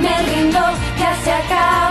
me rindo, ya se acaba.